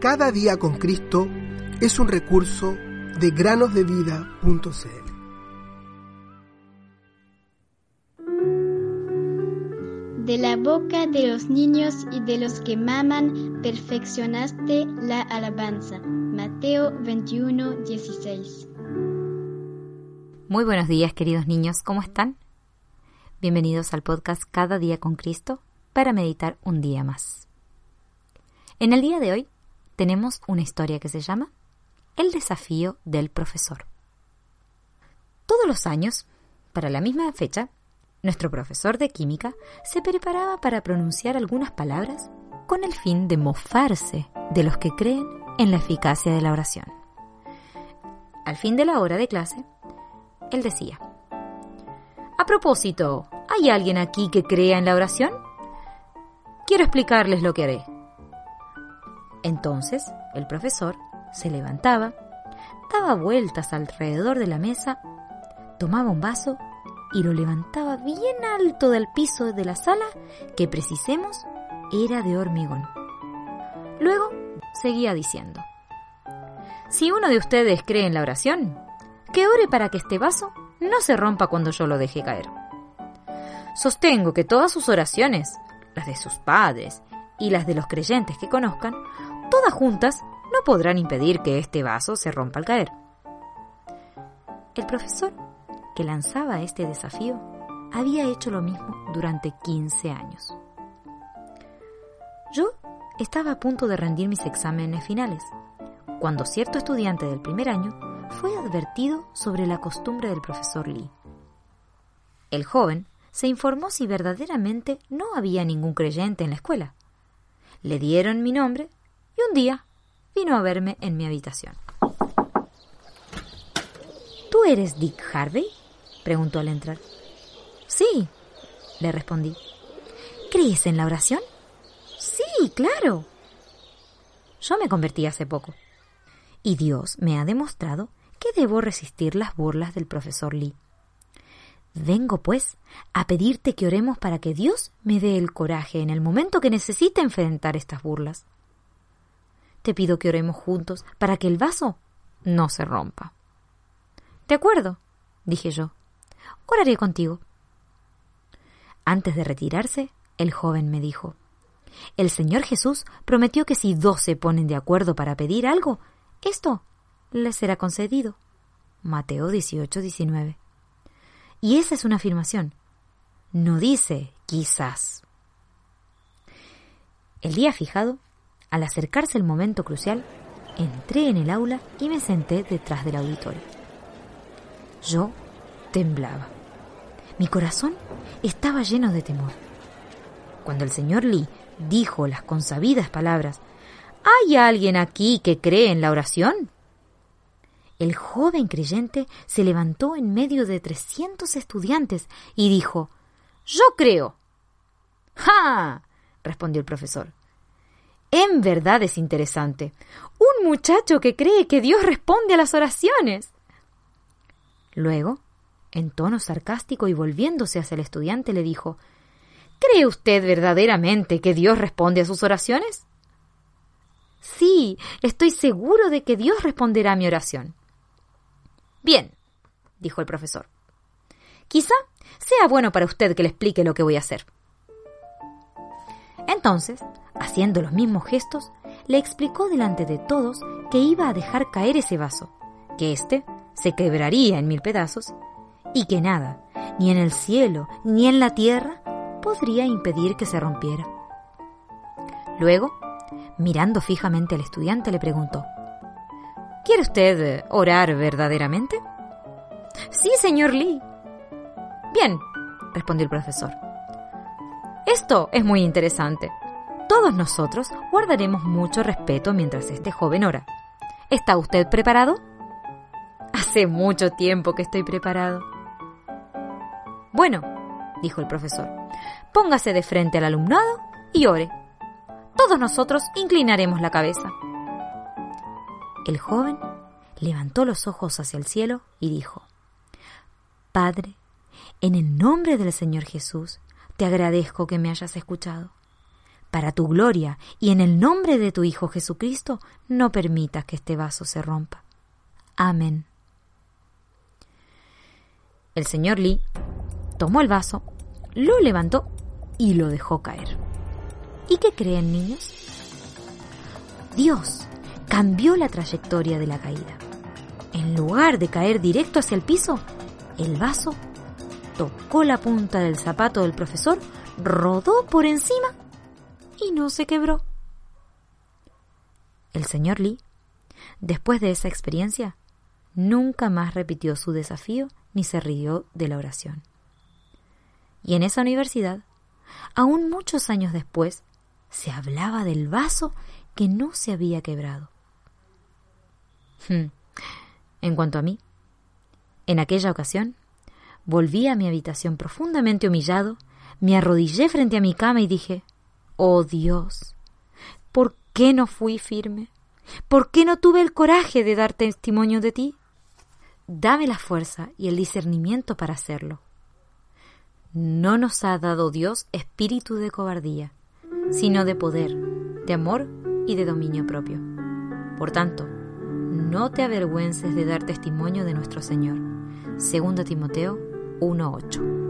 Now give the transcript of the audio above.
Cada día con Cristo es un recurso de granosdevida.cl. De la boca de los niños y de los que maman, perfeccionaste la alabanza. Mateo 21, 16. Muy buenos días, queridos niños, ¿cómo están? Bienvenidos al podcast Cada día con Cristo para meditar un día más. En el día de hoy tenemos una historia que se llama El desafío del profesor. Todos los años, para la misma fecha, nuestro profesor de química se preparaba para pronunciar algunas palabras con el fin de mofarse de los que creen en la eficacia de la oración. Al fin de la hora de clase, él decía, A propósito, ¿hay alguien aquí que crea en la oración? Quiero explicarles lo que haré. Entonces, el profesor se levantaba, daba vueltas alrededor de la mesa, tomaba un vaso y lo levantaba bien alto del piso de la sala, que precisemos era de hormigón. Luego seguía diciendo, Si uno de ustedes cree en la oración, que ore para que este vaso no se rompa cuando yo lo deje caer. Sostengo que todas sus oraciones, las de sus padres y las de los creyentes que conozcan, todas juntas no podrán impedir que este vaso se rompa al caer. El profesor que lanzaba este desafío había hecho lo mismo durante 15 años. Yo estaba a punto de rendir mis exámenes finales, cuando cierto estudiante del primer año fue advertido sobre la costumbre del profesor Lee. El joven se informó si verdaderamente no había ningún creyente en la escuela. Le dieron mi nombre y un día vino a verme en mi habitación. ¿Tú eres Dick Harvey? preguntó al entrar. Sí, le respondí. ¿Crees en la oración? Sí, claro. Yo me convertí hace poco. Y Dios me ha demostrado que debo resistir las burlas del profesor Lee. Vengo, pues, a pedirte que oremos para que Dios me dé el coraje en el momento que necesite enfrentar estas burlas. Te pido que oremos juntos para que el vaso no se rompa. De acuerdo, dije yo. Oraré contigo. Antes de retirarse, el joven me dijo, El Señor Jesús prometió que si dos se ponen de acuerdo para pedir algo, esto les será concedido. Mateo 18, 19. Y esa es una afirmación. No dice quizás. El día fijado, al acercarse el momento crucial, entré en el aula y me senté detrás del auditorio. Yo temblaba. Mi corazón estaba lleno de temor. Cuando el señor Lee dijo las consabidas palabras, ¿Hay alguien aquí que cree en la oración? El joven creyente se levantó en medio de trescientos estudiantes y dijo, Yo creo. ¡Ja! respondió el profesor. En verdad es interesante. Un muchacho que cree que Dios responde a las oraciones. Luego, en tono sarcástico y volviéndose hacia el estudiante, le dijo ¿Cree usted verdaderamente que Dios responde a sus oraciones? Sí, estoy seguro de que Dios responderá a mi oración. Bien, dijo el profesor. Quizá sea bueno para usted que le explique lo que voy a hacer. Entonces, haciendo los mismos gestos, le explicó delante de todos que iba a dejar caer ese vaso, que éste se quebraría en mil pedazos y que nada, ni en el cielo ni en la tierra, podría impedir que se rompiera. Luego, mirando fijamente al estudiante, le preguntó, ¿Quiere usted orar verdaderamente? Sí, señor Lee. Bien, respondió el profesor. Esto es muy interesante. Todos nosotros guardaremos mucho respeto mientras este joven ora. ¿Está usted preparado? Hace mucho tiempo que estoy preparado. Bueno, dijo el profesor, póngase de frente al alumnado y ore. Todos nosotros inclinaremos la cabeza. El joven levantó los ojos hacia el cielo y dijo, Padre, en el nombre del Señor Jesús, te agradezco que me hayas escuchado. para tu gloria y en el nombre de tu Hijo Jesucristo, no permitas que este vaso se rompa. Amén. El señor Lee tomó el vaso, lo levantó y lo dejó caer. ¿Y qué creen, niños? Dios cambió la trayectoria de la caída. En lugar de caer directo hacia el piso, el vaso la punta del zapato del profesor, rodó por encima y no se quebró. El señor Lee, después de esa experiencia, nunca más repitió su desafío ni se rió de la oración. Y en esa universidad, aún muchos años después, se hablaba del vaso que no se había quebrado. Hmm. En cuanto a mí, en aquella ocasión, volví a mi habitación profundamente humillado, me arrodillé frente a mi cama y dije, Oh Dios, ¿por qué no fui firme? ¿Por qué no tuve el coraje de dar testimonio de ti? Dame la fuerza y el discernimiento para hacerlo. No nos ha dado Dios espíritu de cobardía, sino de poder, de amor y de dominio propio. Por tanto, no te avergüences de dar testimonio de nuestro Señor. 2 Timoteo 1:8.